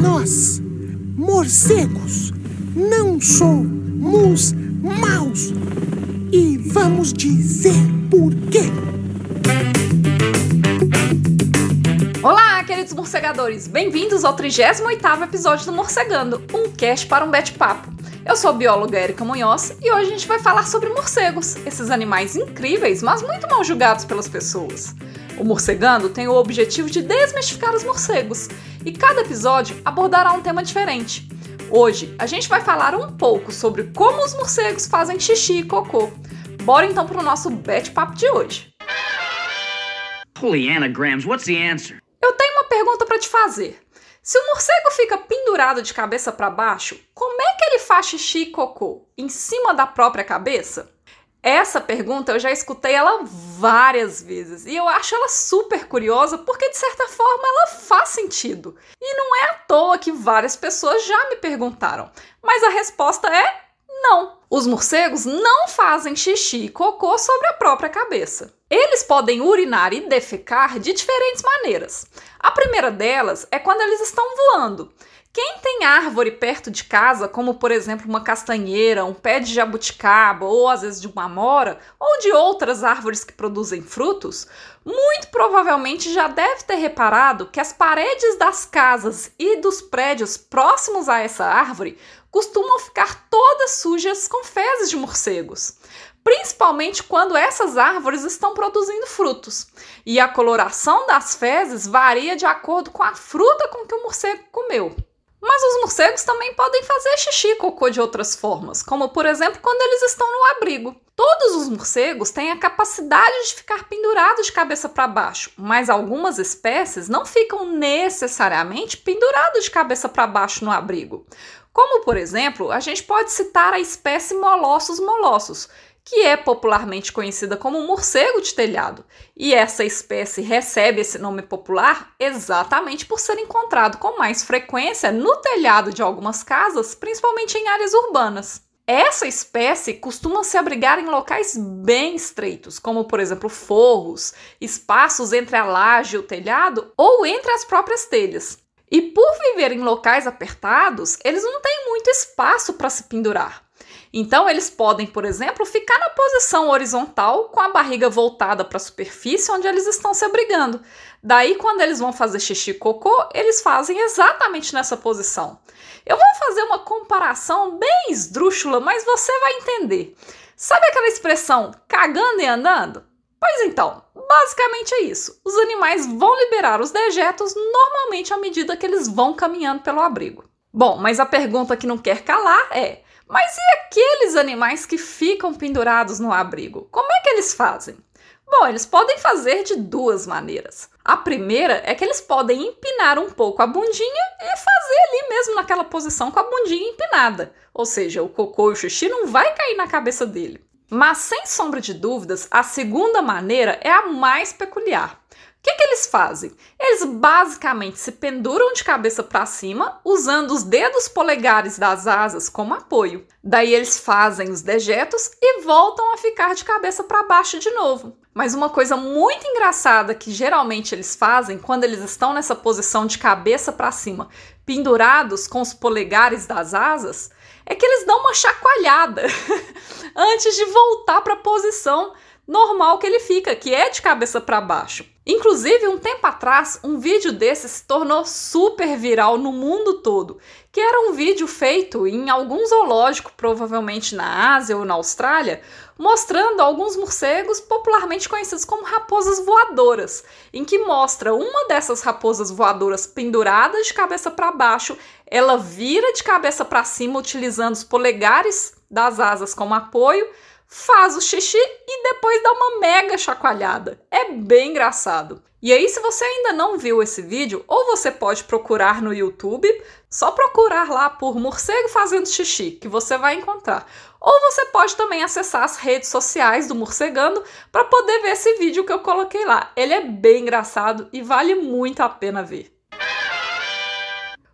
Nós, morcegos, não somos maus. E vamos dizer por quê. Olá, queridos morcegadores! Bem-vindos ao 38º episódio do Morcegando, um cast para um bate-papo. Eu sou a bióloga Erika Munhoz e hoje a gente vai falar sobre morcegos, esses animais incríveis, mas muito mal julgados pelas pessoas. O Morcegando tem o objetivo de desmistificar os morcegos e cada episódio abordará um tema diferente. Hoje a gente vai falar um pouco sobre como os morcegos fazem xixi e cocô. Bora então para o nosso bate-papo de hoje. Holy anagrams, what's the answer? Eu tenho uma pergunta para te fazer. Se o morcego fica pendurado de cabeça para baixo, como é que ele faz xixi e cocô? Em cima da própria cabeça? Essa pergunta eu já escutei ela várias vezes e eu acho ela super curiosa porque, de certa forma, ela faz sentido. E não é à toa que várias pessoas já me perguntaram, mas a resposta é não. Os morcegos não fazem xixi e cocô sobre a própria cabeça. Eles podem urinar e defecar de diferentes maneiras. A primeira delas é quando eles estão voando. Quem tem árvore perto de casa, como por exemplo uma castanheira, um pé de jabuticaba ou às vezes de uma amora, ou de outras árvores que produzem frutos, muito provavelmente já deve ter reparado que as paredes das casas e dos prédios próximos a essa árvore costumam ficar todas sujas com fezes de morcegos principalmente quando essas árvores estão produzindo frutos. E a coloração das fezes varia de acordo com a fruta com que o morcego comeu. Mas os morcegos também podem fazer xixi e cocô de outras formas, como por exemplo quando eles estão no abrigo. Todos os morcegos têm a capacidade de ficar pendurados de cabeça para baixo, mas algumas espécies não ficam necessariamente pendurados de cabeça para baixo no abrigo. Como, por exemplo, a gente pode citar a espécie Molossus molossus, que é popularmente conhecida como morcego de telhado. E essa espécie recebe esse nome popular exatamente por ser encontrado com mais frequência no telhado de algumas casas, principalmente em áreas urbanas. Essa espécie costuma se abrigar em locais bem estreitos, como por exemplo forros, espaços entre a laje e o telhado ou entre as próprias telhas. E por viver em locais apertados, eles não têm muito espaço para se pendurar. Então, eles podem, por exemplo, ficar na posição horizontal com a barriga voltada para a superfície onde eles estão se abrigando. Daí, quando eles vão fazer xixi cocô, eles fazem exatamente nessa posição. Eu vou fazer uma comparação bem esdrúxula, mas você vai entender. Sabe aquela expressão cagando e andando? Pois então, basicamente é isso. Os animais vão liberar os dejetos normalmente à medida que eles vão caminhando pelo abrigo. Bom, mas a pergunta que não quer calar é: mas e aqueles animais que ficam pendurados no abrigo? Como é que eles fazem? Bom, eles podem fazer de duas maneiras. A primeira é que eles podem empinar um pouco a bundinha e fazer ali mesmo naquela posição com a bundinha empinada. Ou seja, o cocô e o xixi não vai cair na cabeça dele. Mas sem sombra de dúvidas, a segunda maneira é a mais peculiar. O que, que eles fazem? Eles basicamente se penduram de cabeça para cima, usando os dedos polegares das asas como apoio. Daí eles fazem os dejetos e voltam a ficar de cabeça para baixo de novo. Mas uma coisa muito engraçada que geralmente eles fazem quando eles estão nessa posição de cabeça para cima, pendurados com os polegares das asas, é que eles dão uma chacoalhada antes de voltar para a posição normal que ele fica, que é de cabeça para baixo. Inclusive, um tempo atrás, um vídeo desse se tornou super viral no mundo todo, que era um vídeo feito em algum zoológico, provavelmente na Ásia ou na Austrália, mostrando alguns morcegos popularmente conhecidos como raposas voadoras, em que mostra uma dessas raposas voadoras penduradas de cabeça para baixo, ela vira de cabeça para cima utilizando os polegares das asas como apoio, faz o xixi e depois dá uma mega chacoalhada. É bem engraçado. E aí, se você ainda não viu esse vídeo, ou você pode procurar no YouTube, só procurar lá por morcego fazendo xixi, que você vai encontrar. Ou você pode também acessar as redes sociais do Morcegando para poder ver esse vídeo que eu coloquei lá. Ele é bem engraçado e vale muito a pena ver.